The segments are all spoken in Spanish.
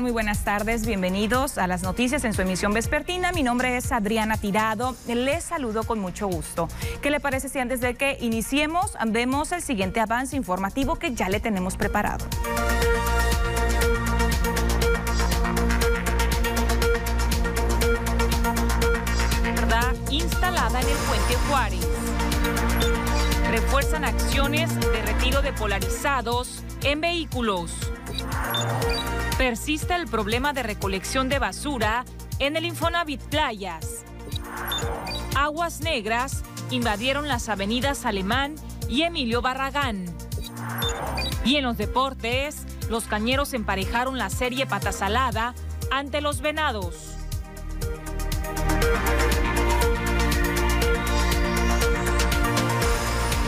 Muy buenas tardes. Bienvenidos a las noticias en su emisión vespertina. Mi nombre es Adriana Tirado. Les saludo con mucho gusto. ¿Qué le parece si antes de que iniciemos vemos el siguiente avance informativo que ya le tenemos preparado? instalada en el puente Juárez. Refuerzan acciones de retiro de polarizados en vehículos. Persiste el problema de recolección de basura en el Infonavit Playas. Aguas negras invadieron las avenidas Alemán y Emilio Barragán. Y en los deportes, los cañeros emparejaron la serie patasalada ante los venados.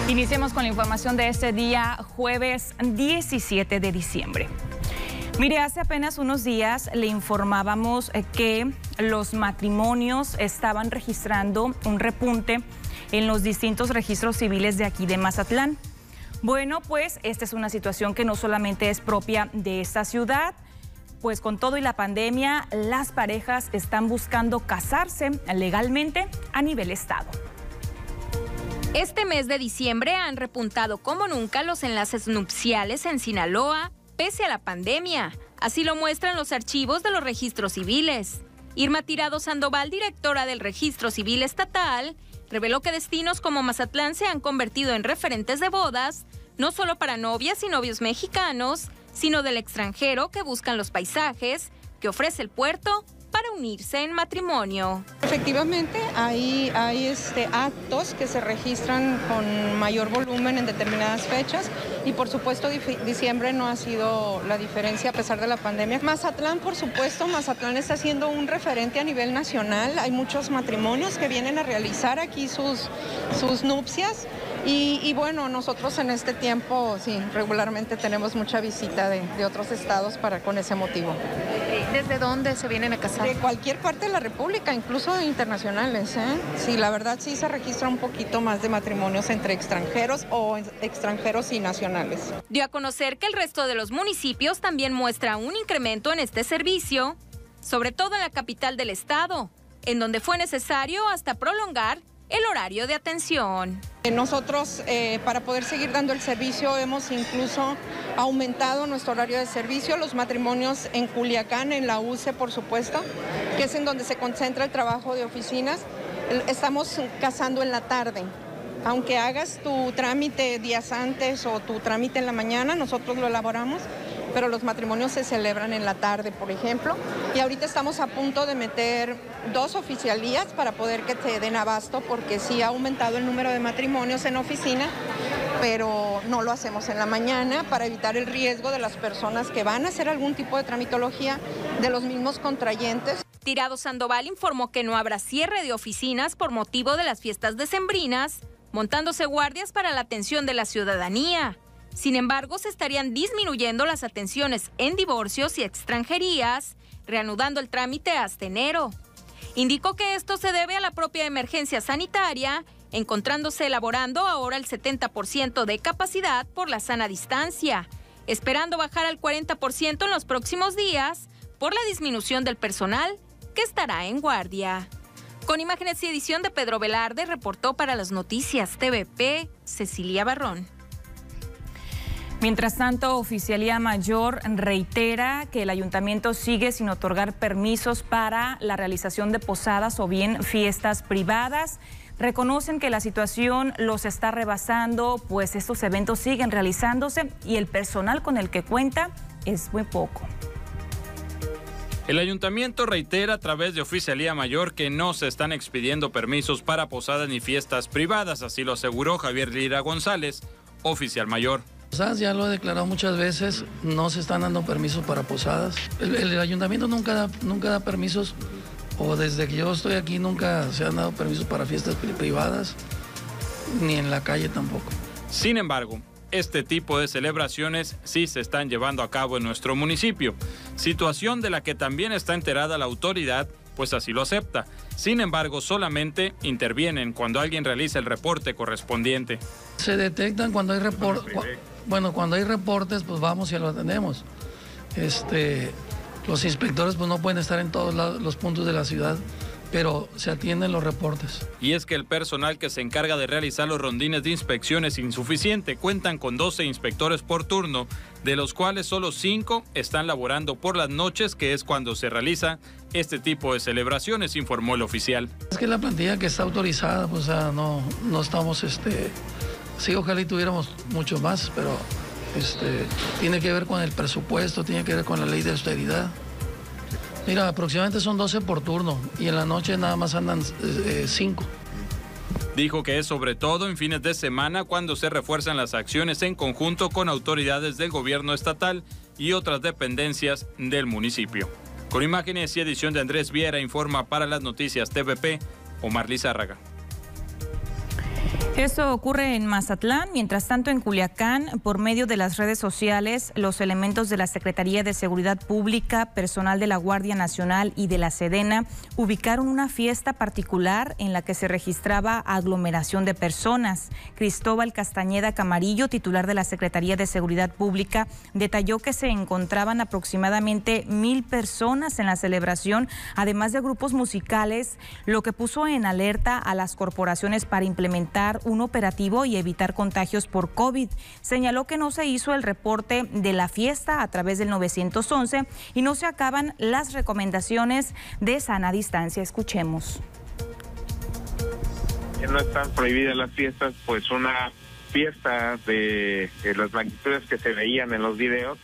Iniciemos con la información de este día, jueves 17 de diciembre. Mire, hace apenas unos días le informábamos eh, que los matrimonios estaban registrando un repunte en los distintos registros civiles de aquí de Mazatlán. Bueno, pues esta es una situación que no solamente es propia de esta ciudad, pues con todo y la pandemia, las parejas están buscando casarse legalmente a nivel estado. Este mes de diciembre han repuntado como nunca los enlaces nupciales en Sinaloa, pese a la pandemia. Así lo muestran los archivos de los registros civiles. Irma Tirado Sandoval, directora del Registro Civil Estatal, reveló que destinos como Mazatlán se han convertido en referentes de bodas, no solo para novias y novios mexicanos, sino del extranjero que buscan los paisajes que ofrece el puerto para unirse en matrimonio. Efectivamente, hay, hay este, actos que se registran con mayor volumen en determinadas fechas y por supuesto diciembre no ha sido la diferencia a pesar de la pandemia. Mazatlán, por supuesto, Mazatlán está siendo un referente a nivel nacional. Hay muchos matrimonios que vienen a realizar aquí sus, sus nupcias. Y, bueno, nosotros en este tiempo, sí, regularmente tenemos mucha visita de, de otros estados para con ese motivo. ¿Desde dónde se vienen a casar? De cualquier parte de la República, incluso internacionales. ¿eh? Sí, la verdad sí se registra un poquito más de matrimonios entre extranjeros o extranjeros y nacionales. Dio a conocer que el resto de los municipios también muestra un incremento en este servicio, sobre todo en la capital del estado, en donde fue necesario hasta prolongar el horario de atención. Nosotros, eh, para poder seguir dando el servicio, hemos incluso aumentado nuestro horario de servicio. Los matrimonios en Culiacán, en la UCE, por supuesto, que es en donde se concentra el trabajo de oficinas, estamos casando en la tarde. Aunque hagas tu trámite días antes o tu trámite en la mañana, nosotros lo elaboramos pero los matrimonios se celebran en la tarde, por ejemplo. Y ahorita estamos a punto de meter dos oficialías para poder que se den abasto, porque sí ha aumentado el número de matrimonios en oficina, pero no lo hacemos en la mañana para evitar el riesgo de las personas que van a hacer algún tipo de tramitología, de los mismos contrayentes. Tirado Sandoval informó que no habrá cierre de oficinas por motivo de las fiestas decembrinas, montándose guardias para la atención de la ciudadanía. Sin embargo, se estarían disminuyendo las atenciones en divorcios y extranjerías, reanudando el trámite hasta enero. Indicó que esto se debe a la propia emergencia sanitaria, encontrándose elaborando ahora el 70% de capacidad por la sana distancia, esperando bajar al 40% en los próximos días por la disminución del personal que estará en guardia. Con imágenes y edición de Pedro Velarde, reportó para las noticias TVP Cecilia Barrón. Mientras tanto, Oficialía Mayor reitera que el ayuntamiento sigue sin otorgar permisos para la realización de posadas o bien fiestas privadas. Reconocen que la situación los está rebasando, pues estos eventos siguen realizándose y el personal con el que cuenta es muy poco. El ayuntamiento reitera a través de Oficialía Mayor que no se están expidiendo permisos para posadas ni fiestas privadas, así lo aseguró Javier Lira González, oficial mayor. Ya lo he declarado muchas veces, no se están dando permisos para posadas. El, ayuntamiento nunca da, nunca da permisos, o desde que yo estoy aquí nunca se han dado permisos para fiestas privadas, ni en la calle tampoco. Sin embargo, este tipo de celebraciones sí se están llevando a cabo en nuestro municipio, situación de la que también está enterada la autoridad, pues así lo acepta. Sin embargo, solamente intervienen cuando alguien realiza el reporte correspondiente. Se detectan cuando hay reporte bueno, cuando hay reportes, pues vamos y lo atendemos. Este, Los inspectores pues no pueden estar en todos los puntos de la ciudad pero se atienden los reportes. Y es que el personal que se encarga de realizar los rondines de inspección es insuficiente. Cuentan con 12 inspectores por turno, de los cuales solo 5 están laborando por las noches, que es cuando se realiza este tipo de celebraciones, informó el oficial. Es que la plantilla que está autorizada, pues no, no estamos, este, sí, ojalá y tuviéramos mucho más, pero este, tiene que ver con el presupuesto, tiene que ver con la ley de austeridad. Mira, aproximadamente son 12 por turno y en la noche nada más andan 5. Eh, Dijo que es sobre todo en fines de semana cuando se refuerzan las acciones en conjunto con autoridades del gobierno estatal y otras dependencias del municipio. Con imágenes y edición de Andrés Viera informa para las noticias TVP Omar Lizárraga. Esto ocurre en Mazatlán, mientras tanto en Culiacán, por medio de las redes sociales, los elementos de la Secretaría de Seguridad Pública, personal de la Guardia Nacional y de la Sedena ubicaron una fiesta particular en la que se registraba aglomeración de personas. Cristóbal Castañeda Camarillo, titular de la Secretaría de Seguridad Pública, detalló que se encontraban aproximadamente mil personas en la celebración, además de grupos musicales, lo que puso en alerta a las corporaciones para implementar un operativo y evitar contagios por COVID. Señaló que no se hizo el reporte de la fiesta a través del 911 y no se acaban las recomendaciones de sana distancia. Escuchemos. No están prohibidas las fiestas, pues una fiesta de, las magnitudes que se veían en los videos,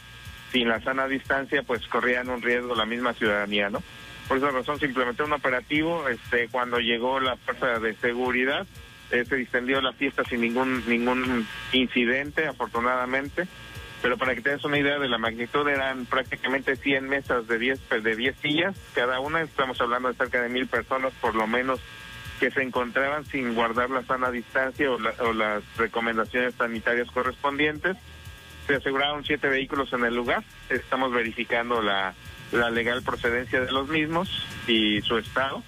sin la sana distancia, pues corrían un riesgo la misma ciudadanía, ¿no? Por esa razón se implementó un operativo este, cuando llegó la fuerza de seguridad eh, se distendió la fiesta sin ningún ningún incidente, afortunadamente. Pero para que tengas una idea de la magnitud, eran prácticamente 100 mesas de 10, de 10 sillas cada una. Estamos hablando de cerca de mil personas, por lo menos, que se encontraban sin guardar la sana distancia o, o las recomendaciones sanitarias correspondientes. Se aseguraron siete vehículos en el lugar. Estamos verificando la, la legal procedencia de los mismos y su estado.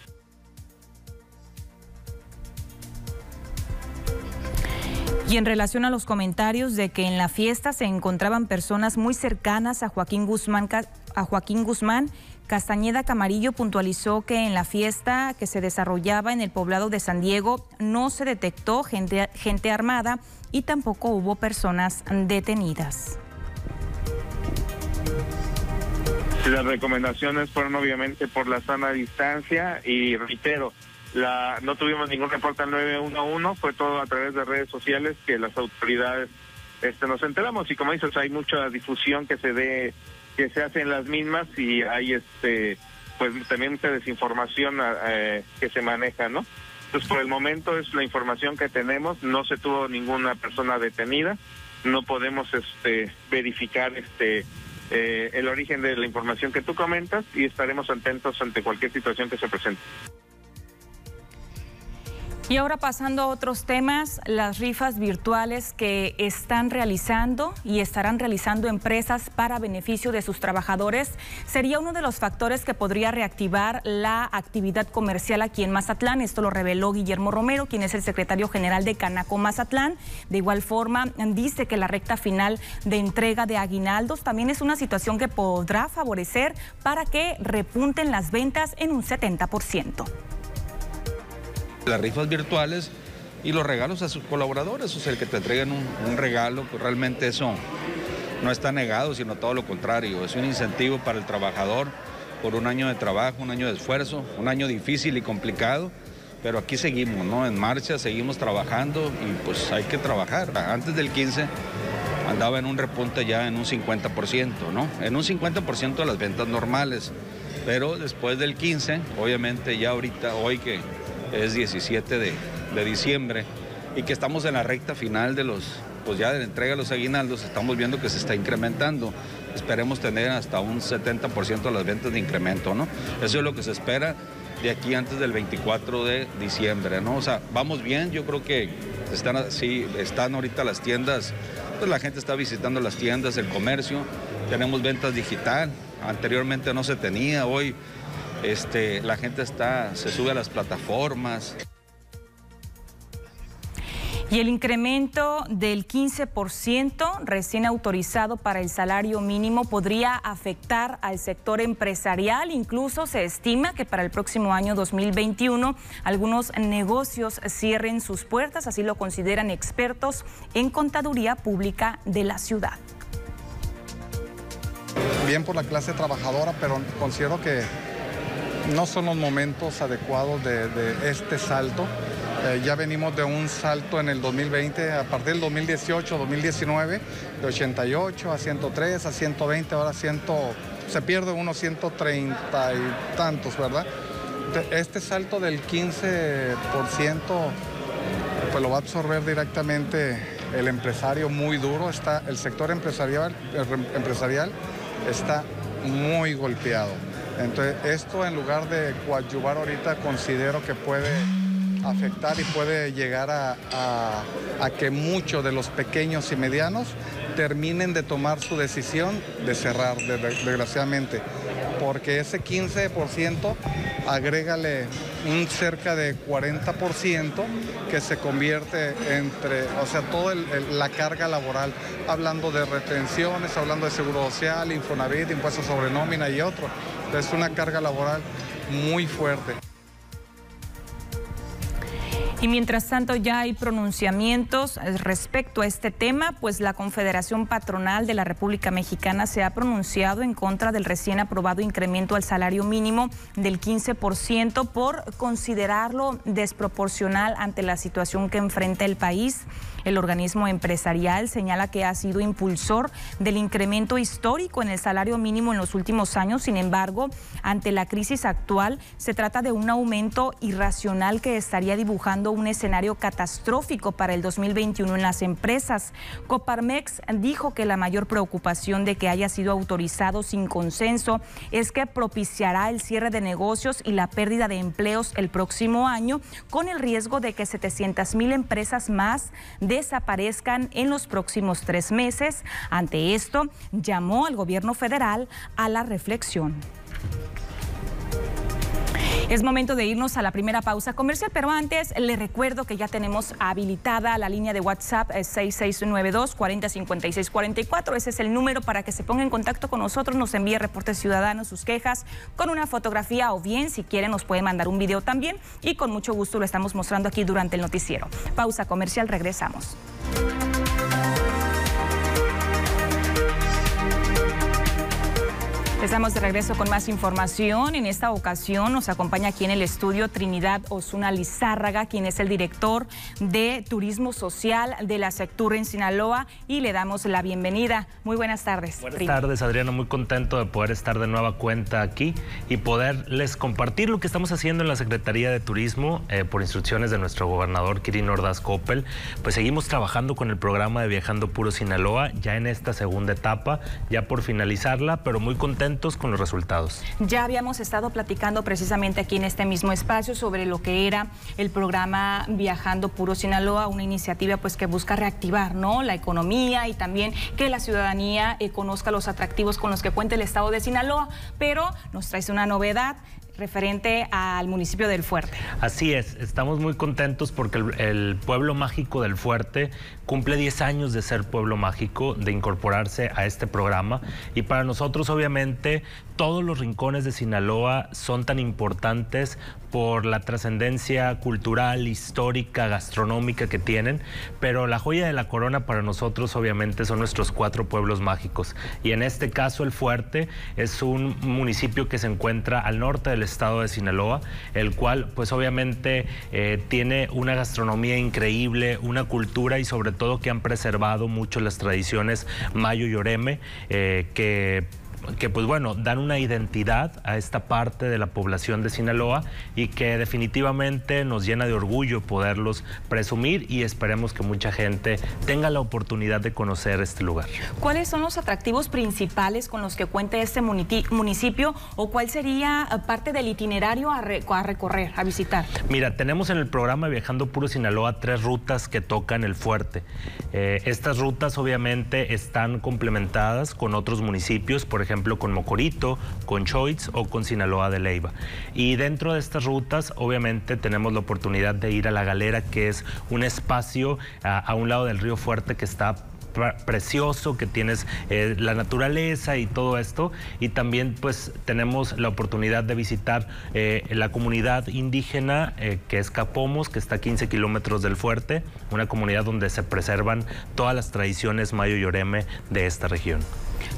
Y en relación a los comentarios de que en la fiesta se encontraban personas muy cercanas a Joaquín Guzmán, a Joaquín Guzmán, Castañeda Camarillo puntualizó que en la fiesta que se desarrollaba en el poblado de San Diego no se detectó gente, gente armada y tampoco hubo personas detenidas. Las recomendaciones fueron obviamente por la sana distancia y reitero, la, no tuvimos ningún reporte al 911, fue todo a través de redes sociales que las autoridades este, nos enteramos y como dices hay mucha difusión que se dé que se hace en las mismas y hay este pues también mucha desinformación eh, que se maneja, ¿no? Entonces por el momento es la información que tenemos, no se tuvo ninguna persona detenida, no podemos este verificar este eh, el origen de la información que tú comentas y estaremos atentos ante cualquier situación que se presente. Y ahora pasando a otros temas, las rifas virtuales que están realizando y estarán realizando empresas para beneficio de sus trabajadores sería uno de los factores que podría reactivar la actividad comercial aquí en Mazatlán. Esto lo reveló Guillermo Romero, quien es el secretario general de Canaco Mazatlán. De igual forma, dice que la recta final de entrega de aguinaldos también es una situación que podrá favorecer para que repunten las ventas en un 70% las rifas virtuales y los regalos a sus colaboradores, o sea, el que te entreguen un, regalo, pues realmente eso no está negado, sino todo lo contrario, es un incentivo para el trabajador por un año de trabajo, un año de esfuerzo, un año difícil y complicado, pero aquí seguimos, ¿no? En marcha, seguimos trabajando y pues hay que trabajar. Antes del 15 andaba en un repunte ya en un 50%, ¿no? En un 50% de las ventas normales, pero después del 15, obviamente ya ahorita, hoy que es 17 de, diciembre y que estamos en la recta final de los, pues ya de la entrega de los aguinaldos, estamos viendo que se está incrementando. Esperemos tener hasta un 70% de las ventas de incremento, ¿no? Eso es lo que se espera de aquí antes del 24 de diciembre, ¿no? O sea, vamos bien, yo creo que están, sí, están ahorita las tiendas, pues la gente está visitando las tiendas, el comercio, tenemos ventas digital, anteriormente no se tenía, hoy este, la gente está, se sube a las plataformas. Y el incremento del 15% recién autorizado para el salario mínimo podría afectar al sector empresarial. Incluso se estima que para el próximo año 2021 algunos negocios cierren sus puertas, así lo consideran expertos en contaduría pública de la ciudad. Bien por la clase trabajadora, pero considero que no son los momentos adecuados de, este salto. Eh, ya venimos de un salto en el 2020, a partir del 2018, 2019, de 88 a 103, a 120, ahora 100, se pierde unos 130 y tantos, ¿verdad? Este salto del 15%, pues lo va a absorber directamente el empresario muy duro, está, el sector empresarial, empresarial está muy golpeado. Entonces, esto en lugar de coadyuvar ahorita, considero que puede afectar y puede llegar a, que muchos de los pequeños y medianos terminen de tomar su decisión de cerrar, desgraciadamente. Porque ese 15% agrégale un cerca de 40% que se convierte entre, o sea, toda la carga laboral, hablando de retenciones, hablando de seguro social, Infonavit, impuestos sobre nómina y otro. Es una carga laboral muy fuerte. Y mientras tanto ya hay pronunciamientos eh, respecto a este tema, pues la Confederación Patronal de la República Mexicana se ha pronunciado en contra del recién aprobado incremento al salario mínimo del 15% por considerarlo desproporcional ante la situación que enfrenta el país. El organismo empresarial señala que ha sido impulsor del incremento histórico en el salario mínimo en los últimos años. Sin embargo, ante la crisis actual, se trata de un aumento irracional que estaría dibujando un escenario catastrófico para el 2021 en las empresas. Coparmex dijo que la mayor preocupación de que haya sido autorizado sin consenso es que propiciará el cierre de negocios y la pérdida de empleos el próximo año, con el riesgo de que 700 mil empresas más desaparezcan en los próximos tres meses. Ante esto, llamó al gobierno federal a la reflexión. Es momento de irnos a la primera pausa comercial, pero antes le recuerdo que ya tenemos habilitada la línea de WhatsApp 6692 405644. Ese es el número para que se ponga en contacto con nosotros, nos envíe reportes ciudadanos, sus quejas con una fotografía o bien, si quiere, nos puede mandar un video también y con mucho gusto lo estamos mostrando aquí durante el noticiero. Pausa comercial, regresamos. Estamos de regreso con más información. En esta ocasión nos acompaña aquí en el estudio Trinidad Osuna Lizárraga, quien es el director de Turismo Social de la Sectur en Sinaloa y le damos la bienvenida. Muy buenas tardes. Buenas tardes, Adriana. Muy contento de poder estar de nueva cuenta aquí y poderles compartir lo que estamos haciendo en la Secretaría de Turismo eh, por instrucciones de nuestro gobernador Kirin Ordaz Coppel. Pues seguimos trabajando con el programa de Viajando Puro Sinaloa ya en esta segunda etapa, ya por finalizarla, pero muy contento con los resultados. Ya habíamos estado platicando precisamente aquí en este mismo espacio sobre lo que era el programa Viajando Puro Sinaloa, una iniciativa pues que busca reactivar ¿no? la economía y también que la ciudadanía eh, conozca los atractivos con los que cuenta el estado de Sinaloa, pero nos trae una novedad referente al municipio del Fuerte. Así es, estamos muy contentos porque el, pueblo mágico del Fuerte cumple 10 años de ser pueblo mágico, de incorporarse a este programa y para nosotros obviamente todos los rincones de Sinaloa son tan importantes por la trascendencia cultural, histórica, gastronómica que tienen, pero la joya de la corona para nosotros obviamente son nuestros cuatro pueblos mágicos. Y en este caso el Fuerte es un municipio que se encuentra al norte del estado de Sinaloa, el cual pues obviamente eh, tiene una gastronomía increíble, una cultura y sobre todo que han preservado mucho las tradiciones mayo y oreme, eh, que que pues bueno, dan una identidad a esta parte de la población de Sinaloa y que definitivamente nos llena de orgullo poderlos presumir y esperemos que mucha gente tenga la oportunidad de conocer este lugar. ¿Cuáles son los atractivos principales con los que cuenta este municipio o cuál sería eh, parte del itinerario a, recorrer, a visitar? Mira, tenemos en el programa Viajando Puro Sinaloa tres rutas que tocan el fuerte. Eh, estas rutas obviamente están complementadas con otros municipios, por ejemplo, con Mocorito, con Choiz o con Sinaloa de Leiva. Y dentro de estas rutas, obviamente, tenemos la oportunidad de ir a La Galera, que es un espacio a, a un lado del río Fuerte que está precioso, que tienes eh, la naturaleza y todo esto. Y también pues tenemos la oportunidad de visitar eh, la comunidad indígena eh, que es Capomos, que está a 15 kilómetros del fuerte, una comunidad donde se preservan todas las tradiciones mayo y oreme de esta región.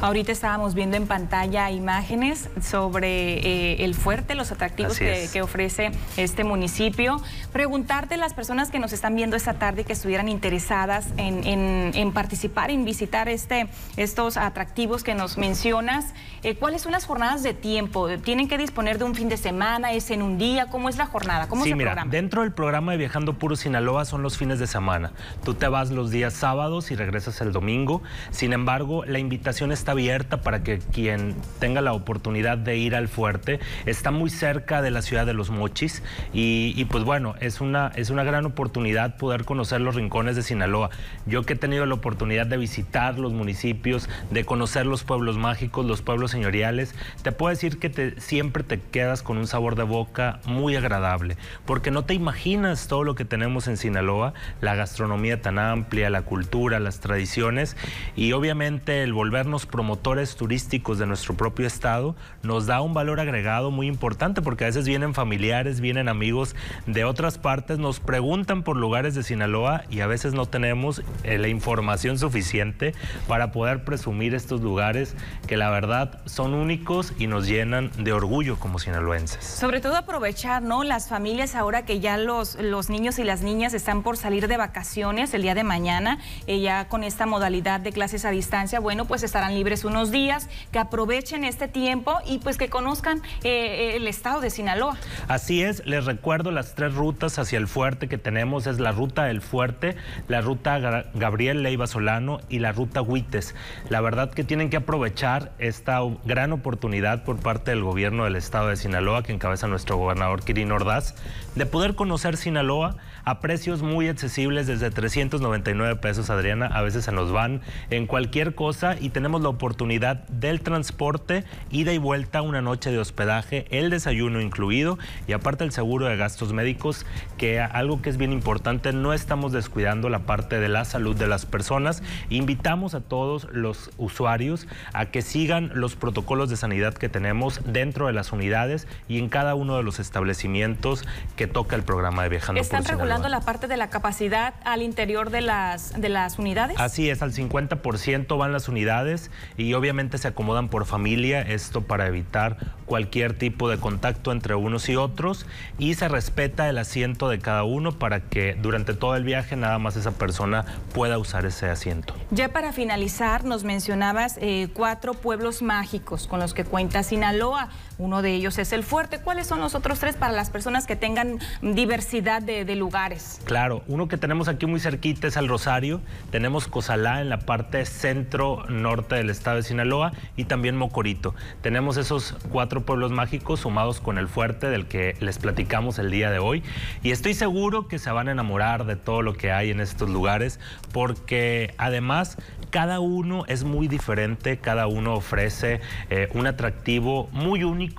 Ahorita estábamos viendo en pantalla imágenes sobre eh, el fuerte, los atractivos que, ofrece este municipio. Preguntarte a las personas que nos están viendo esta tarde que estuvieran interesadas en, participar, en visitar este, estos atractivos que nos mencionas, eh, ¿cuáles son las jornadas de tiempo? ¿Tienen que disponer de un fin de semana? ¿Es en un día? ¿Cómo es la jornada? ¿Cómo sí, se mira, dentro del programa de Viajando Puro Sinaloa son los fines de semana. Tú te vas los días sábados y regresas el domingo. Sin embargo, la invitación está abierta para que quien tenga la oportunidad de ir al fuerte, está muy cerca de la ciudad de Los Mochis y, pues bueno, es una, es una gran oportunidad poder conocer los rincones de Sinaloa. Yo que he tenido la oportunidad de visitar los municipios, de conocer los pueblos mágicos, los pueblos señoriales, te puedo decir que te, siempre te quedas con un sabor de boca muy agradable, porque no te imaginas todo lo que tenemos en Sinaloa, la gastronomía tan amplia, la cultura, las tradiciones y obviamente el volvernos promotores turísticos de nuestro propio estado nos da un valor agregado muy importante porque a veces vienen familiares, vienen amigos de otras partes, nos preguntan por lugares de Sinaloa y a veces no tenemos eh, la información suficiente para poder presumir estos lugares que la verdad son únicos y nos llenan de orgullo como sinaloenses. Sobre todo aprovechar, ¿no? Las familias ahora que ya los, los niños y las niñas están por salir de vacaciones el día de mañana, eh, ya con esta modalidad de clases a distancia, bueno, pues estarán libres unos días, que aprovechen este tiempo y pues que conozcan eh, el estado de Sinaloa. Así es, les recuerdo las tres rutas hacia el fuerte que tenemos, es la ruta del fuerte, la ruta Gabriel Leiva Solano y la ruta Huites. La verdad que tienen que aprovechar esta gran oportunidad por parte del gobierno del estado de Sinaloa, que encabeza nuestro gobernador Quirino Ordaz, de poder conocer Sinaloa a precios muy accesibles desde 399 pesos, Adriana, a veces se nos van en cualquier cosa y tenemos la oportunidad del transporte, ida y vuelta, una noche de hospedaje, el desayuno incluido y aparte el seguro de gastos médicos, que algo que es bien importante, no estamos descuidando la parte de la salud de las personas. Invitamos a todos los usuarios a que sigan los protocolos de sanidad que tenemos dentro de las unidades y en cada uno de los establecimientos que toca el programa de Viajando ¿Están regulando la parte de la capacidad al interior de las, de las unidades? Así es, al 50% van las unidades y obviamente se acomodan por familia, esto para evitar cualquier tipo de contacto entre unos y otros y se respeta el asiento de cada uno para que durante todo el viaje nada más esa persona pueda usar ese asiento. Ya para finalizar, nos mencionabas eh, cuatro pueblos mágicos con los que cuenta Sinaloa. Uno de ellos es el fuerte. ¿Cuáles son los otros tres para las personas que tengan diversidad de, lugares? Claro, uno que tenemos aquí muy cerquita es el Rosario. Tenemos Cozalá en la parte centro-norte del estado de Sinaloa y también Mocorito. Tenemos esos cuatro pueblos mágicos sumados con el fuerte del que les platicamos el día de hoy y estoy seguro que se van a enamorar de todo lo que hay en estos lugares porque además cada uno es muy diferente, cada uno ofrece eh, un atractivo muy único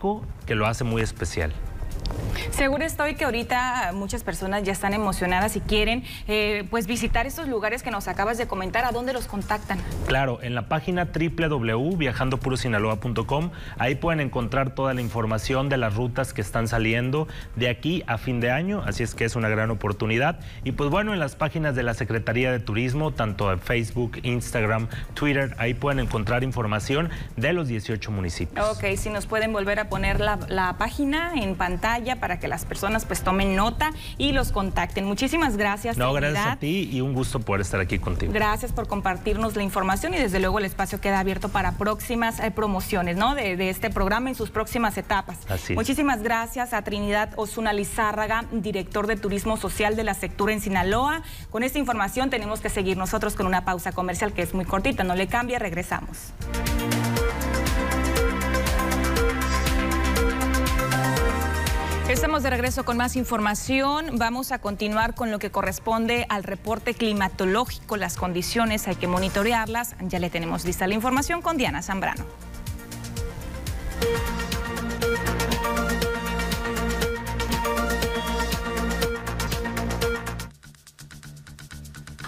que lo hace muy especial. Seguro estoy que ahorita muchas personas ya están emocionadas y quieren eh, pues visitar estos lugares que nos acabas de comentar. ¿A dónde los contactan? Claro, en la página www.viajandopurosinaloa.com ahí pueden encontrar toda la información de las rutas que están saliendo de aquí a fin de año, así es que es una gran oportunidad. Y pues bueno, en las páginas de la Secretaría de Turismo, tanto en Facebook, Instagram, Twitter, ahí pueden encontrar información de los 18 municipios. Ok, si nos pueden volver a poner la, la página en pantalla para que las personas pues tomen nota y los contacten. Muchísimas gracias. No, gracias a ti y un gusto poder estar aquí contigo. Gracias por compartirnos la información y desde luego el espacio queda abierto para próximas eh, promociones ¿no? De, este programa en sus próximas etapas. Así Muchísimas gracias a Trinidad Osuna Lizárraga, director de Turismo Social de la Sectura en Sinaloa. Con esta información tenemos que seguir nosotros con una pausa comercial que es muy cortita, no le cambia, regresamos. Estamos de regreso con más información. Vamos a continuar con lo que corresponde al reporte climatológico. Las condiciones hay que monitorearlas. Ya le tenemos lista la información con Diana Zambrano.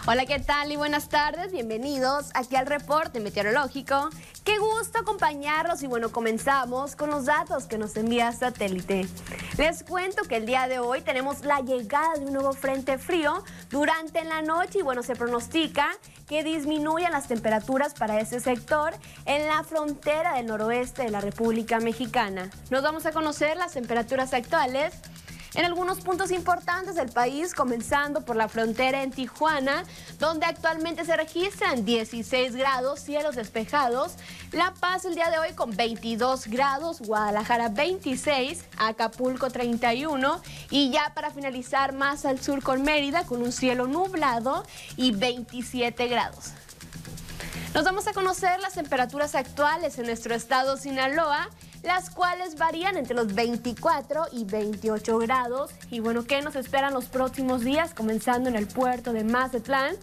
Hola, ¿qué tal y buenas tardes? Bienvenidos aquí al reporte meteorológico. Gusto acompañarlos y bueno, comenzamos con los datos que nos envía satélite. Les cuento que el día de hoy tenemos la llegada de un nuevo frente frío durante la noche y bueno, se pronostica que disminuyan las temperaturas para ese sector en la frontera del noroeste de la República Mexicana. Nos vamos a conocer las temperaturas actuales en algunos puntos importantes del país, comenzando por la frontera en Tijuana, donde actualmente se registran 16 grados, cielos despejados, La Paz el día de hoy con 22 grados, Guadalajara 26, Acapulco 31 y ya para finalizar más al sur con Mérida con un cielo nublado y 27 grados. Nos vamos a conocer las temperaturas actuales en nuestro estado Sinaloa las cuales varían entre los 24 y 28 grados. Y bueno, ¿qué nos esperan los próximos días? Comenzando en el puerto de Mazatlán.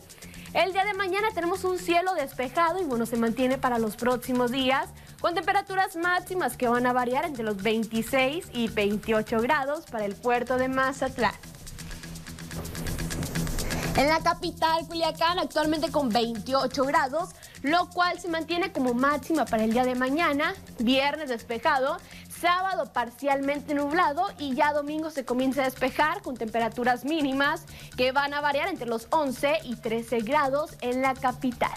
El día de mañana tenemos un cielo despejado y bueno, se mantiene para los próximos días con temperaturas máximas que van a variar entre los 26 y 28 grados para el puerto de Mazatlán. En la capital, Culiacán, actualmente con 28 grados, lo cual se mantiene como máxima para el día de mañana, viernes despejado, sábado parcialmente nublado y ya domingo se comienza a despejar con temperaturas mínimas que van a variar entre los 11 y 13 grados en la capital.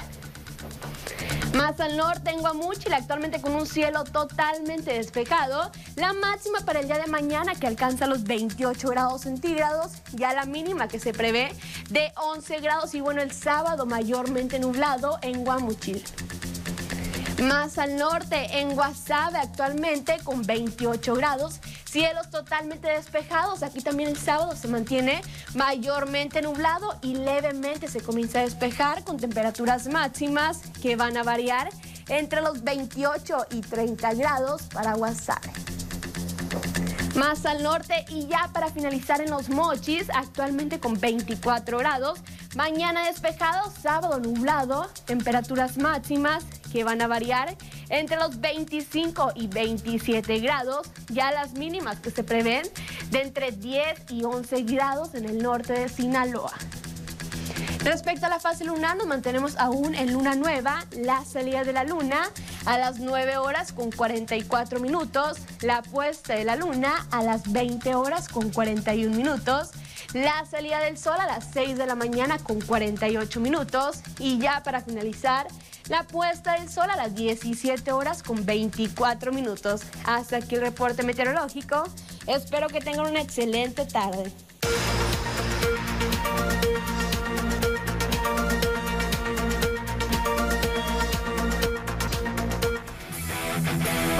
Más al norte en Guamúchil, actualmente con un cielo totalmente despejado. La máxima para el día de mañana que alcanza los 28 grados centígrados. Ya la mínima que se prevé de 11 grados. Y bueno, el sábado mayormente nublado en Guamúchil. Más al norte, en Guasave actualmente con 28 grados, cielos totalmente despejados. Aquí también el sábado se mantiene mayormente nublado y levemente se comienza a despejar con temperaturas máximas que van a variar entre los 28 y 30 grados para Guasave. Más al norte y ya para finalizar en los mochis, actualmente con 24 grados. Mañana despejado, sábado nublado, temperaturas máximas que van a variar entre los 25 y 27 grados, ya las mínimas que se prevén de entre 10 y 11 grados en el norte de Sinaloa. Respecto a la fase lunar, nos mantenemos aún en luna nueva, la salida de la luna a las 9 horas con 44 minutos, la puesta de la luna a las 20 horas con 41 minutos, la salida del sol a las 6 de la mañana con 48 minutos y ya para finalizar, la puesta del sol a las 17 horas con 24 minutos. Hasta aquí el reporte meteorológico. Espero que tengan una excelente tarde.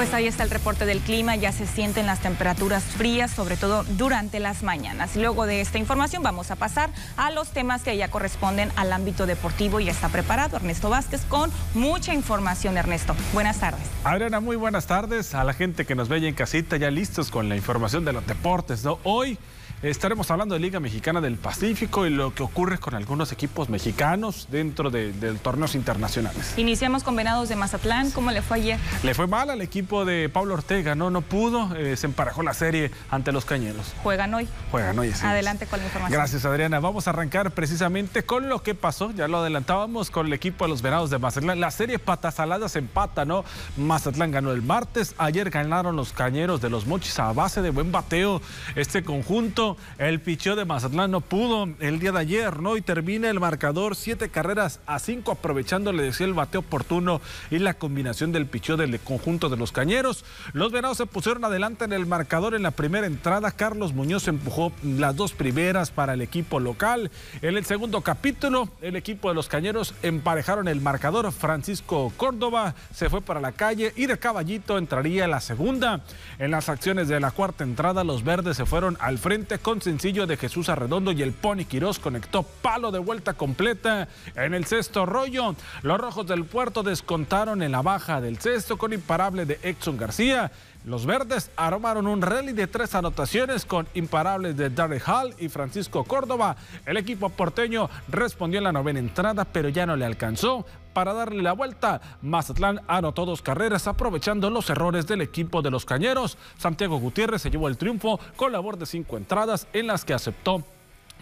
Pues ahí está el reporte del clima, ya se sienten las temperaturas frías, sobre todo durante las mañanas. Luego de esta información vamos a pasar a los temas que ya corresponden al ámbito deportivo y está preparado Ernesto Vázquez con mucha información. Ernesto, buenas tardes. Adriana, muy buenas tardes a la gente que nos ve en casita, ya listos con la información de los deportes. ¿no? Hoy Estaremos hablando de Liga Mexicana del Pacífico y lo que ocurre con algunos equipos mexicanos dentro de, torneos internacionales. Iniciamos con Venados de Mazatlán. ¿Cómo le fue ayer? Le fue mal al equipo de Pablo Ortega, no, no pudo. Eh, se emparejó la serie ante los Cañeros. Juegan hoy. Juegan hoy, sí. Adelante con la información. Gracias, Adriana. Vamos a arrancar precisamente con lo que pasó. Ya lo adelantábamos con el equipo de los Venados de Mazatlán. La serie patasaladas empata, ¿no? Mazatlán ganó el martes. Ayer ganaron los Cañeros de los Mochis a base de buen bateo. Este conjunto el picheo de Mazatlán no pudo el día de ayer, ¿no? Y termina el marcador siete carreras a cinco, aprovechando, le decía, el bateo oportuno y la combinación del picheo del conjunto de los cañeros. Los venados se pusieron adelante en el marcador en la primera entrada. Carlos Muñoz empujó las dos primeras para el equipo local. En el segundo capítulo, el equipo de los cañeros emparejaron el marcador. Francisco Córdoba se fue para la calle y de caballito entraría la segunda. En las acciones de la cuarta entrada, los verdes se fueron al frente con sencillo de Jesús Arredondo y el Pony Quirós conectó palo de vuelta completa en el sexto rollo. Los rojos del puerto descontaron en la baja del sexto con imparable de Exxon García Los verdes armaron un rally de tres anotaciones con imparables de Darry Hall y Francisco Córdoba. El equipo porteño respondió en la novena entrada, pero ya no le alcanzó para darle la vuelta. Mazatlán anotó dos carreras aprovechando los errores del equipo de los Cañeros. Santiago Gutiérrez se llevó el triunfo con labor de cinco entradas en las que aceptó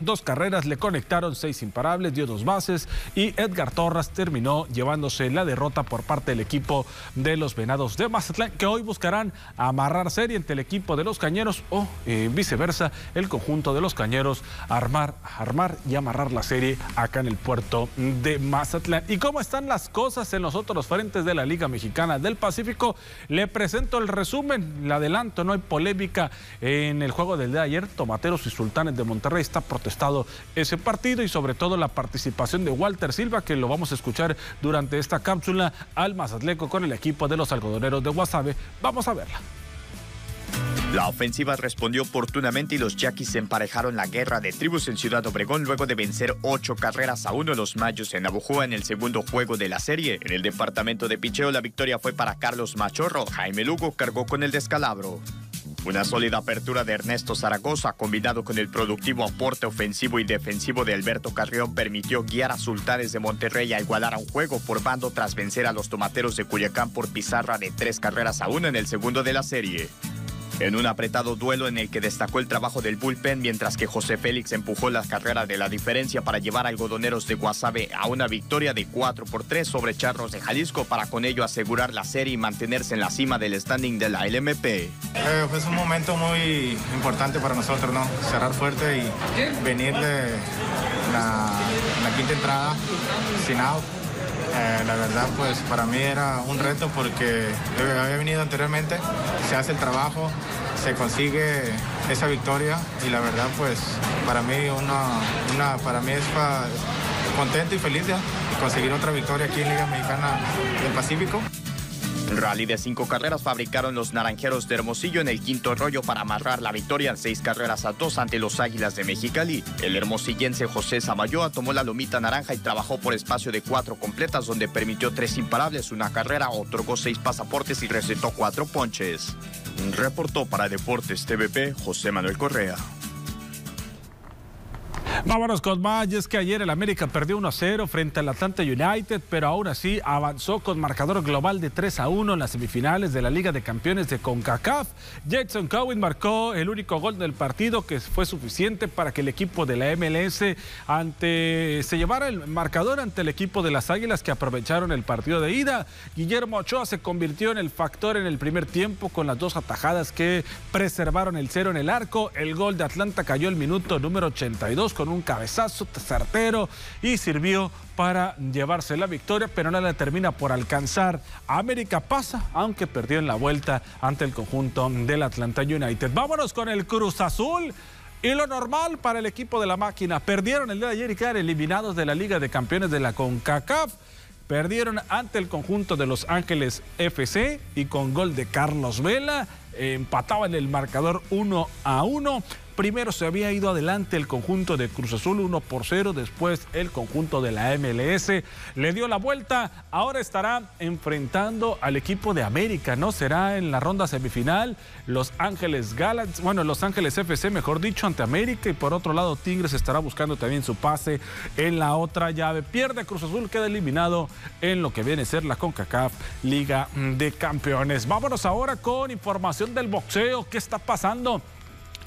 Dos carreras le conectaron seis imparables, dio dos bases y Edgar Torres terminó llevándose la derrota por parte del equipo de los Venados de Mazatlán, que hoy buscarán amarrar serie entre el equipo de los Cañeros o eh, viceversa, el conjunto de los Cañeros armar, armar y amarrar la serie acá en el puerto de Mazatlán. ¿Y cómo están las cosas en los otros frentes de la Liga Mexicana del Pacífico? Le presento el resumen, le adelanto, no hay polémica en el juego del día de ayer. Tomateros y Sultanes de Monterrey está protegido estado ese partido y sobre todo la participación de Walter Silva, que lo vamos a escuchar durante esta cápsula al Mazatleco con el equipo de los algodoneros de Guasave. Vamos a verla. La ofensiva respondió oportunamente y los Yaquis emparejaron la guerra de tribus en Ciudad Obregón luego de vencer ocho carreras a uno los Mayos en Abujúa en el segundo juego de la serie. En el departamento de picheo la victoria fue para Carlos Machorro. Jaime Lugo cargó con el descalabro. Una sólida apertura de Ernesto Zaragoza, combinado con el productivo aporte ofensivo y defensivo de Alberto Carrión, permitió guiar a Sultanes de Monterrey a igualar a un juego por bando tras vencer a los tomateros de Culiacán por pizarra de tres carreras a uno en el segundo de la serie en un apretado duelo en el que destacó el trabajo del bullpen mientras que José Félix empujó la carrera de la diferencia para llevar a algodoneros de Guasave a una victoria de 4 por 3 sobre Charros de Jalisco para con ello asegurar la serie y mantenerse en la cima del standing de la LMP. Eh, fue un momento muy importante para nosotros, ¿no? Cerrar fuerte y venir de la, la quinta entrada sin out eh, la verdad, pues para mí era un reto porque había venido anteriormente, se hace el trabajo, se consigue esa victoria y la verdad, pues para mí una, para mí es contento y feliz de conseguir otra victoria aquí en Liga Mexicana del Pacífico. Rally de cinco carreras fabricaron los Naranjeros de Hermosillo en el quinto rollo para amarrar la victoria en seis carreras a dos ante los Águilas de Mexicali. El hermosillense José Samayoa tomó la lomita naranja y trabajó por espacio de cuatro completas donde permitió tres imparables, una carrera, otorgó seis pasaportes y recetó cuatro ponches. Reportó para Deportes TVP José Manuel Correa. Vámonos con más. Y es que ayer el América perdió 1-0 frente al Atlanta United, pero aún así avanzó con marcador global de 3-1 en las semifinales de la Liga de Campeones de CONCACAF. Jackson Cowen marcó el único gol del partido que fue suficiente para que el equipo de la MLS ante, se llevara el marcador ante el equipo de las Águilas que aprovecharon el partido de ida. Guillermo Ochoa se convirtió en el factor en el primer tiempo con las dos atajadas que preservaron el cero en el arco. El gol de Atlanta cayó el minuto número 82 con un cabezazo certero y sirvió para llevarse la victoria, pero no la termina por alcanzar. América pasa, aunque perdió en la vuelta ante el conjunto del Atlanta United. Vámonos con el Cruz Azul. Y lo normal para el equipo de la máquina. Perdieron el día de ayer y quedaron eliminados de la Liga de Campeones de la CONCACAF. Perdieron ante el conjunto de Los Ángeles FC y con gol de Carlos Vela empataban el marcador 1 a 1. Primero se había ido adelante el conjunto de Cruz Azul 1 por 0, después el conjunto de la MLS le dio la vuelta, ahora estará enfrentando al equipo de América, ¿no? Será en la ronda semifinal Los Ángeles Galaxy, bueno, Los Ángeles FC, mejor dicho, ante América y por otro lado Tigres estará buscando también su pase en la otra llave. Pierde Cruz Azul, queda eliminado en lo que viene a ser la CONCACAF Liga de Campeones. Vámonos ahora con información del boxeo, ¿qué está pasando?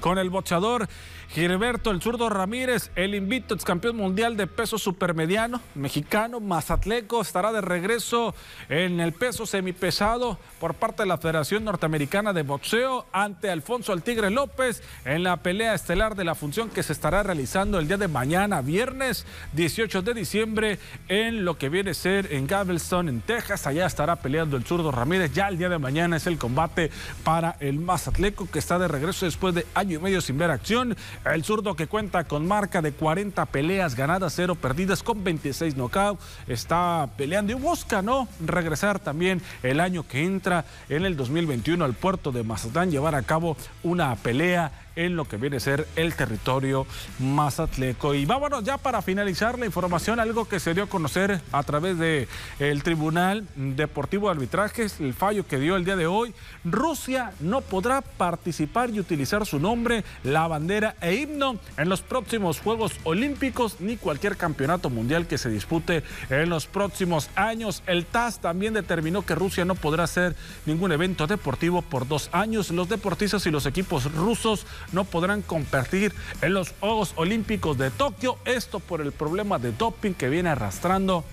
Con el boxeador Gilberto El Zurdo Ramírez, el invito ex campeón mundial de peso supermediano mexicano, Mazatleco, estará de regreso en el peso semipesado por parte de la Federación Norteamericana de Boxeo ante Alfonso El Tigre López en la pelea estelar de la función que se estará realizando el día de mañana, viernes 18 de diciembre, en lo que viene a ser en Galveston, en Texas. Allá estará peleando el Zurdo Ramírez. Ya el día de mañana es el combate para el Mazatleco que está de regreso después de año y medio sin ver acción. El zurdo que cuenta con marca de 40 peleas ganadas, 0 perdidas con 26 knockouts, está peleando y busca, ¿no? Regresar también el año que entra en el 2021 al puerto de Mazatlán, llevar a cabo una pelea en lo que viene a ser el territorio mazatleco. Y vámonos ya para finalizar la información, algo que se dio a conocer a través del el Tribunal Deportivo de Arbitrajes, el fallo que dio el día de hoy. Rusia no podrá participar y utilizar su nombre, la bandera e himno en los próximos Juegos Olímpicos ni cualquier campeonato mundial que se dispute en los próximos años. El TAS también determinó que Rusia no podrá hacer ningún evento deportivo por dos años. Los deportistas y los equipos rusos no podrán competir en los Juegos Olímpicos de Tokio. Esto por el problema de doping que viene arrastrando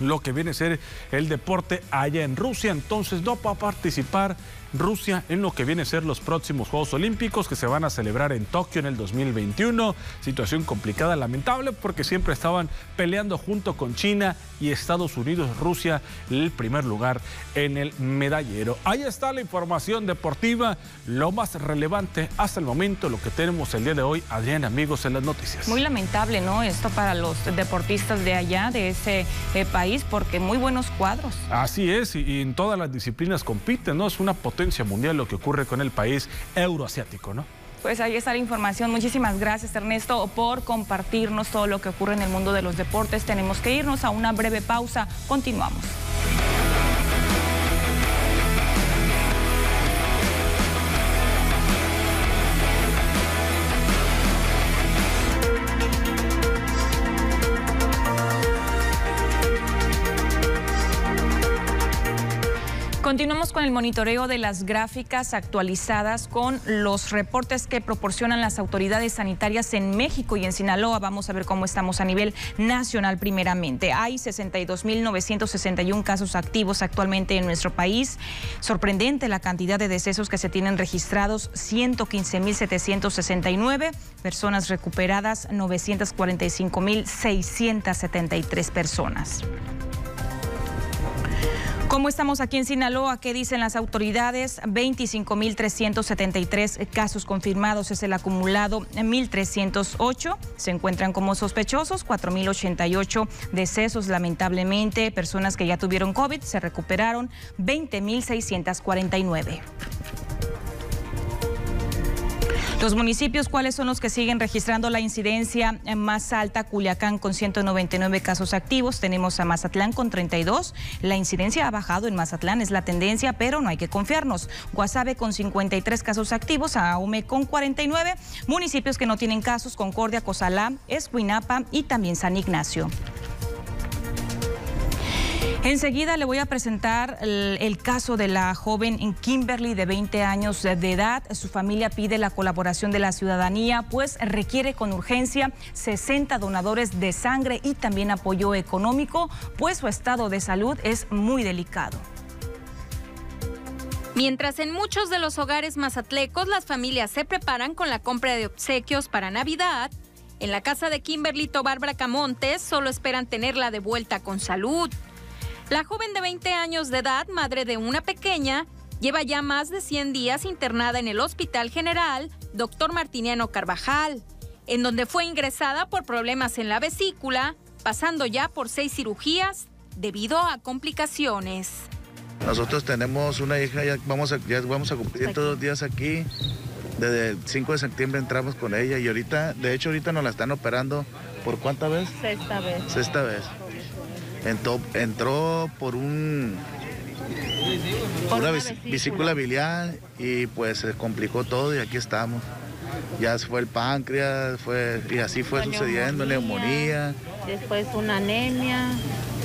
lo que viene a ser el deporte allá en Rusia. Entonces no va a participar Rusia en lo que viene a ser los próximos Juegos Olímpicos que se van a celebrar en Tokio en el 2021. Situación complicada, lamentable, porque siempre estaban peleando junto con China y Estados Unidos, Rusia, el primer lugar en el medallero. Ahí está la información deportiva, lo más relevante hasta el momento, lo que tenemos el día de hoy, Adrián, amigos, en las noticias. Muy lamentable, ¿no? Esto para los deportistas de allá, de ese eh, país, porque muy buenos cuadros. Así es, y, y en todas las disciplinas compiten, ¿no? Es una potencia mundial lo que ocurre con el país euroasiático, ¿no? Pues ahí está la información. Muchísimas gracias, Ernesto, por compartirnos todo lo que ocurre en el mundo de los deportes. Tenemos que irnos a una breve pausa. Continuamos. Continuamos con el monitoreo de las gráficas actualizadas con los reportes que proporcionan las autoridades sanitarias en México y en Sinaloa. Vamos a ver cómo estamos a nivel nacional primeramente. Hay 62.961 casos activos actualmente en nuestro país. Sorprendente la cantidad de decesos que se tienen registrados, 115.769. Personas recuperadas, 945.673 personas. ¿Cómo estamos aquí en Sinaloa? ¿Qué dicen las autoridades? 25.373 casos confirmados es el acumulado, 1.308 se encuentran como sospechosos, 4.088 decesos lamentablemente, personas que ya tuvieron COVID se recuperaron, 20.649. Los municipios, ¿cuáles son los que siguen registrando la incidencia más alta? Culiacán con 199 casos activos, tenemos a Mazatlán con 32. La incidencia ha bajado en Mazatlán, es la tendencia, pero no hay que confiarnos. Guasave con 53 casos activos, Aume con 49. Municipios que no tienen casos, Concordia, Cozalá, Escuinapa y también San Ignacio. Enseguida le voy a presentar el, caso de la joven Kimberly de 20 años de edad. Su familia pide la colaboración de la ciudadanía, pues requiere con urgencia 60 donadores de sangre y también apoyo económico, pues su estado de salud es muy delicado. Mientras en muchos de los hogares mazatlecos las familias se preparan con la compra de obsequios para Navidad, en la casa de Kimberly Tobar Bracamontes solo esperan tenerla de vuelta con salud. La joven de 20 años de edad, madre de una pequeña, lleva ya más de 100 días internada en el Hospital General Dr. Martiniano Carvajal, en donde fue ingresada por problemas en la vesícula, pasando ya por seis cirugías debido a complicaciones. Nosotros tenemos una hija, ya vamos a, ya vamos a cumplir todos los días aquí. Desde el 5 de septiembre entramos con ella y ahorita, de hecho ahorita nos la están operando por cuánta vez? Sexta vez. Sexta vez. Entró, entró por un una vesícula biliar y pues se complicó todo y aquí estamos. Ya fue el páncreas, fue y así fue sucediendo, neumonía. Después una anemia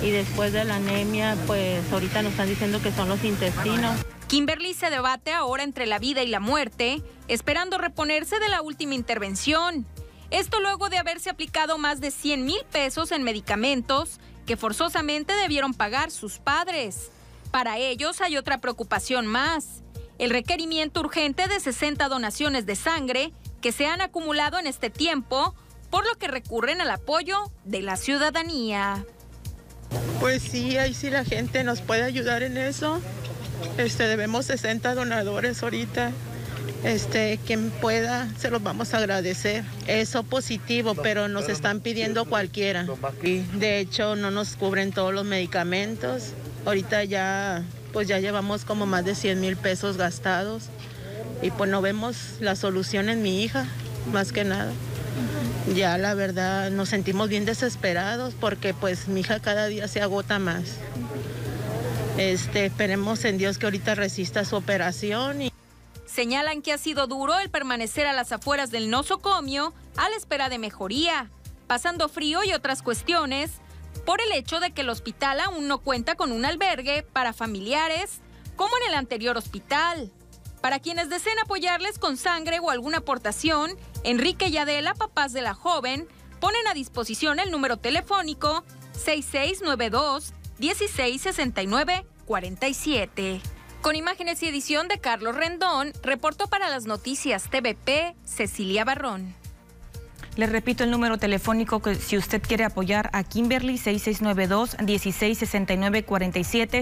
y después de la anemia, pues ahorita nos están diciendo que son los intestinos. Kimberly se debate ahora entre la vida y la muerte, esperando reponerse de la última intervención. Esto luego de haberse aplicado más de 100 mil pesos en medicamentos que forzosamente debieron pagar sus padres. Para ellos hay otra preocupación más, el requerimiento urgente de 60 donaciones de sangre que se han acumulado en este tiempo, por lo que recurren al apoyo de la ciudadanía. Pues sí, ahí sí la gente nos puede ayudar en eso. Este, debemos 60 donadores ahorita. Este, quien pueda, se los vamos a agradecer. Eso positivo, pero nos están pidiendo cualquiera. Y de hecho no nos cubren todos los medicamentos. Ahorita ya, pues ya llevamos como más de 100 mil pesos gastados. y pues no vemos la solución en mi hija, más que nada. Ya la verdad nos sentimos bien desesperados porque pues mi hija cada día se agota más. Este, esperemos en Dios que ahorita resista su operación y Señalan que ha sido duro el permanecer a las afueras del nosocomio a la espera de mejoría, pasando frío y otras cuestiones, por el hecho de que el hospital aún no cuenta con un albergue para familiares, como en el anterior hospital. Para quienes deseen apoyarles con sangre o alguna aportación, Enrique y Adela, papás de la joven, ponen a disposición el número telefónico 6692 1669 47. Con imágenes y edición de Carlos Rendón, reportó para las noticias TVP Cecilia Barrón. Les repito el número telefónico que si usted quiere apoyar a Kimberly 6692-1669-47,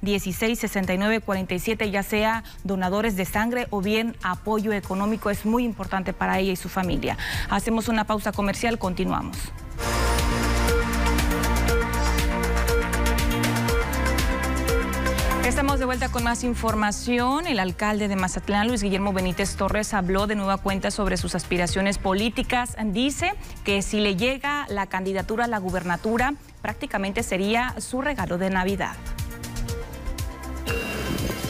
6692-1669-47, ya sea donadores de sangre o bien apoyo económico, es muy importante para ella y su familia. Hacemos una pausa comercial, continuamos. De vuelta con más información. El alcalde de Mazatlán, Luis Guillermo Benítez Torres, habló de nueva cuenta sobre sus aspiraciones políticas. Dice que si le llega la candidatura a la gubernatura, prácticamente sería su regalo de Navidad.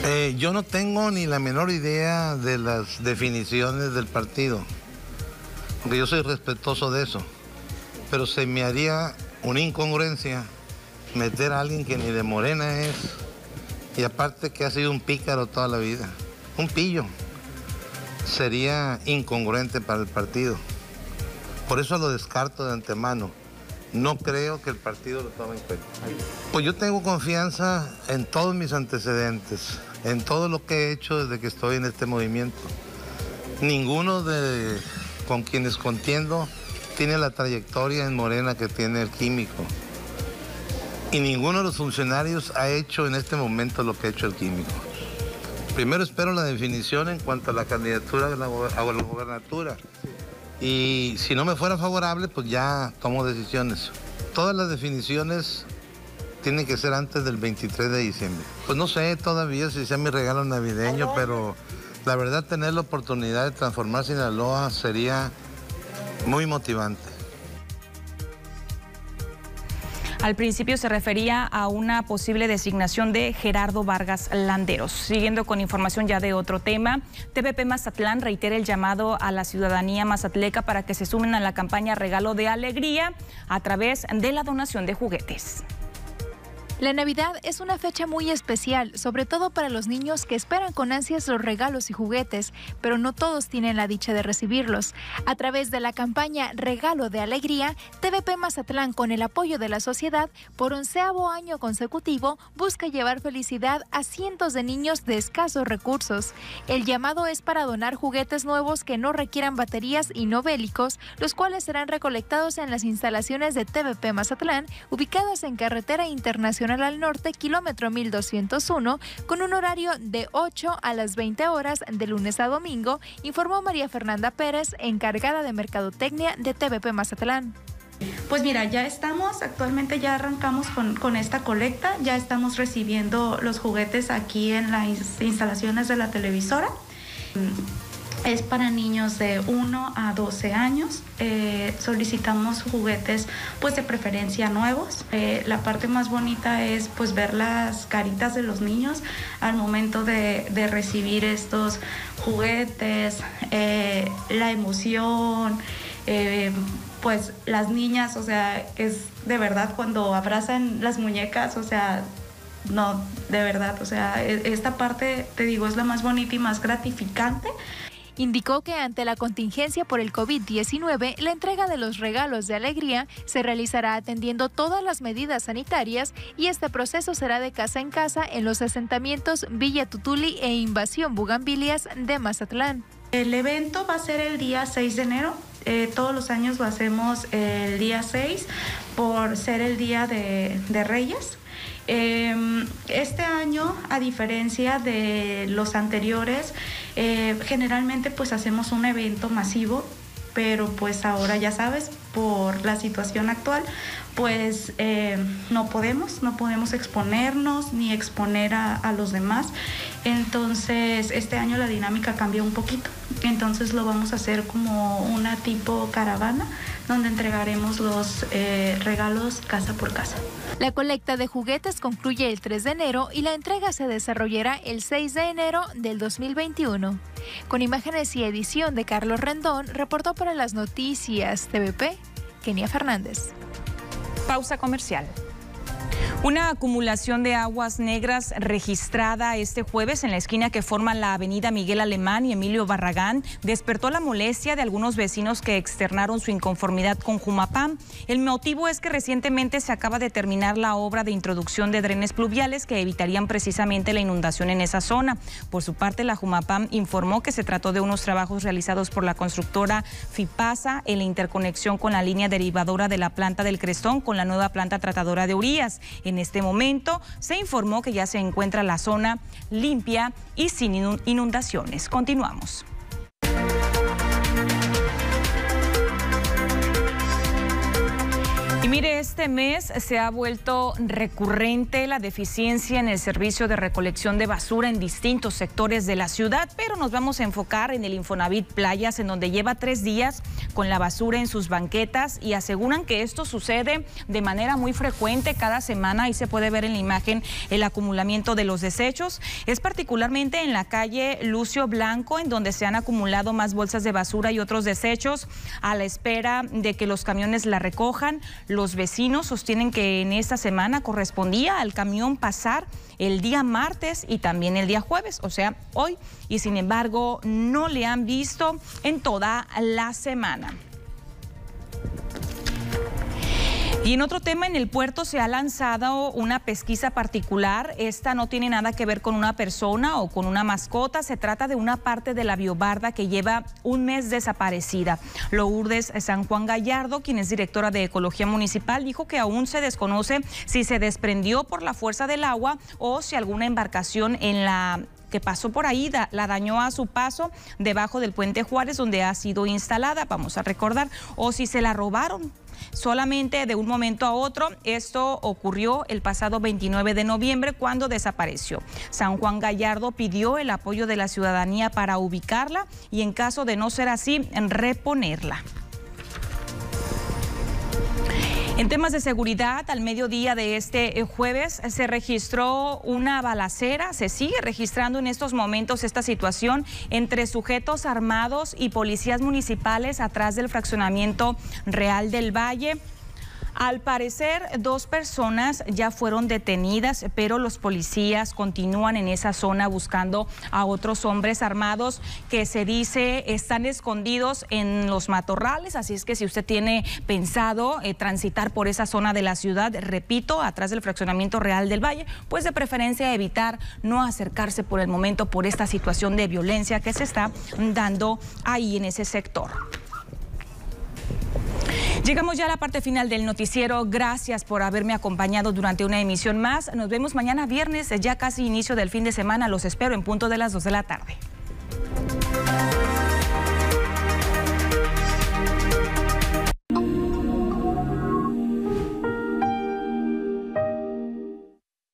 Eh, yo no tengo ni la menor idea de las definiciones del partido, porque yo soy respetuoso de eso, pero se me haría una incongruencia meter a alguien que ni de Morena es y aparte que ha sido un pícaro toda la vida, un pillo. Sería incongruente para el partido. Por eso lo descarto de antemano. No creo que el partido lo tome en cuenta. Pues yo tengo confianza en todos mis antecedentes, en todo lo que he hecho desde que estoy en este movimiento. Ninguno de con quienes contiendo tiene la trayectoria en Morena que tiene el químico y ninguno de los funcionarios ha hecho en este momento lo que ha hecho el químico. Primero espero la definición en cuanto a la candidatura a la, gobernatura. Y si no me fuera favorable, pues ya tomo decisiones. Todas las definiciones tienen que ser antes del 23 de diciembre. Pues no sé todavía si sea mi regalo navideño, pero la verdad tener la oportunidad de transformar Sinaloa sería muy motivante. Al principio se refería a una posible designación de Gerardo Vargas Landeros. Siguiendo con información ya de otro tema, TVP Mazatlán reitera el llamado a la ciudadanía mazatleca para que se sumen a la campaña Regalo de Alegría a través de la donación de juguetes. La Navidad es una fecha muy especial, sobre todo para los niños que esperan con ansias los regalos y juguetes, pero no todos tienen la dicha de recibirlos. A través de la campaña Regalo de Alegría, TVP Mazatlán, con el apoyo de la sociedad, por onceavo año consecutivo, busca llevar felicidad a cientos de niños de escasos recursos. El llamado es para donar juguetes nuevos que no requieran baterías y no bélicos, los cuales serán recolectados en las instalaciones de TVP Mazatlán, ubicadas en carretera internacional al Norte, kilómetro 1201, con un horario de 8 a las 20 horas de lunes a domingo, informó María Fernanda Pérez, encargada de Mercadotecnia de TVP Mazatlán. Pues mira, ya estamos, actualmente ya arrancamos con, con, esta colecta, ya estamos recibiendo los juguetes aquí en las instalaciones de la televisora. Es para niños de 1 a 12 años. Eh, solicitamos juguetes pues de preferencia nuevos. Eh, la parte más bonita es pues ver las caritas de los niños al momento de, de recibir estos juguetes, eh, la emoción, pues las niñas, o sea, es de verdad cuando abrazan las muñecas, o sea, no, de verdad, o sea, e, esta parte, te digo, es la más bonita y más gratificante indicó que ante la contingencia por el COVID-19, la entrega de los regalos de alegría se realizará atendiendo todas las medidas sanitarias y este proceso será de casa en casa en los asentamientos Villa Tutuli e Invasión Bugambilias de Mazatlán. El evento va a ser el día 6 de enero. Eh, todos los años lo hacemos el día 6 por ser el día de, de Reyes. Em, este año, a diferencia de los anteriores, eh, generalmente pues hacemos un evento masivo, pero pues ahora ya sabes, por la situación actual, pues eh, no podemos, no podemos exponernos ni exponer a, los demás. Entonces, este año la dinámica cambió un poquito. Entonces lo vamos a hacer como una tipo caravana donde entregaremos los eh, regalos casa por casa. La colecta de juguetes concluye el 3 de enero y la entrega se desarrollará el 6 de enero del 2021. Con imágenes y edición de Carlos Rendón, reportó para las noticias TVP, Kenia Fernández. Pausa comercial. Una acumulación de aguas negras registrada este jueves en la esquina que forma la avenida Miguel Alemán y Emilio Barragán despertó la molestia de algunos vecinos que externaron su inconformidad con Jumapam. El motivo es que recientemente se acaba de terminar la obra de introducción de drenes pluviales que evitarían precisamente la inundación en esa zona. Por su parte, la Jumapam informó que se trató de unos trabajos realizados por la constructora FIPASA en la interconexión con la línea derivadora de la planta del Crestón con la nueva planta tratadora de En este momento se informó que ya se encuentra la zona limpia y sin inundaciones. Continuamos. Mire, este mes se ha vuelto recurrente la deficiencia en el servicio de recolección de basura en distintos sectores de la ciudad, pero nos vamos a enfocar en el Infonavit Playas, en donde lleva tres días con la basura en sus banquetas y aseguran que esto sucede de manera muy frecuente cada semana. y se puede ver en la imagen el acumulamiento de los desechos. Es particularmente en la calle Lucio Blanco, en donde se han acumulado más bolsas de basura y otros desechos a la espera de que los camiones la recojan. Vecinos sostienen que en esta semana correspondía al camión pasar el día martes y también el día jueves, o sea, hoy, y sin embargo no le han visto en toda la semana. Y en otro tema, en el puerto se ha lanzado una pesquisa particular. Esta no tiene nada que ver con una persona o con una mascota. Se trata de una parte de la biobarda que lleva un mes desaparecida. Lourdes San Juan Gallardo, quien es directora de Ecología Municipal, dijo que aún se desconoce si se desprendió por la fuerza del agua o si alguna embarcación en la que pasó por ahí la dañó a su paso debajo del puente Juárez donde ha sido instalada, vamos a recordar, o si se la robaron solamente de un momento a otro. Esto ocurrió el pasado 29 de noviembre cuando desapareció. San Juan Gallardo pidió el apoyo de la ciudadanía para ubicarla y en caso de no ser así, reponerla. En temas de seguridad, al mediodía de este eh, jueves se registró una balacera. Se sigue registrando en estos momentos esta situación entre sujetos armados y policías municipales atrás del fraccionamiento Real del Valle. Al parecer, dos personas ya fueron detenidas, pero los policías continúan en esa zona buscando a otros hombres armados que se dice están escondidos en los matorrales. Así es que si usted tiene pensado eh, transitar por esa zona de la ciudad, repito, atrás del fraccionamiento real del Valle, pues de preferencia evitar no acercarse por el momento por esta situación de violencia que se está dando ahí en ese sector. Llegamos ya a la parte final del noticiero. Gracias por haberme acompañado durante una emisión más. Nos vemos mañana viernes, ya casi inicio del fin de semana. Los espero en punto de las 2 de la tarde.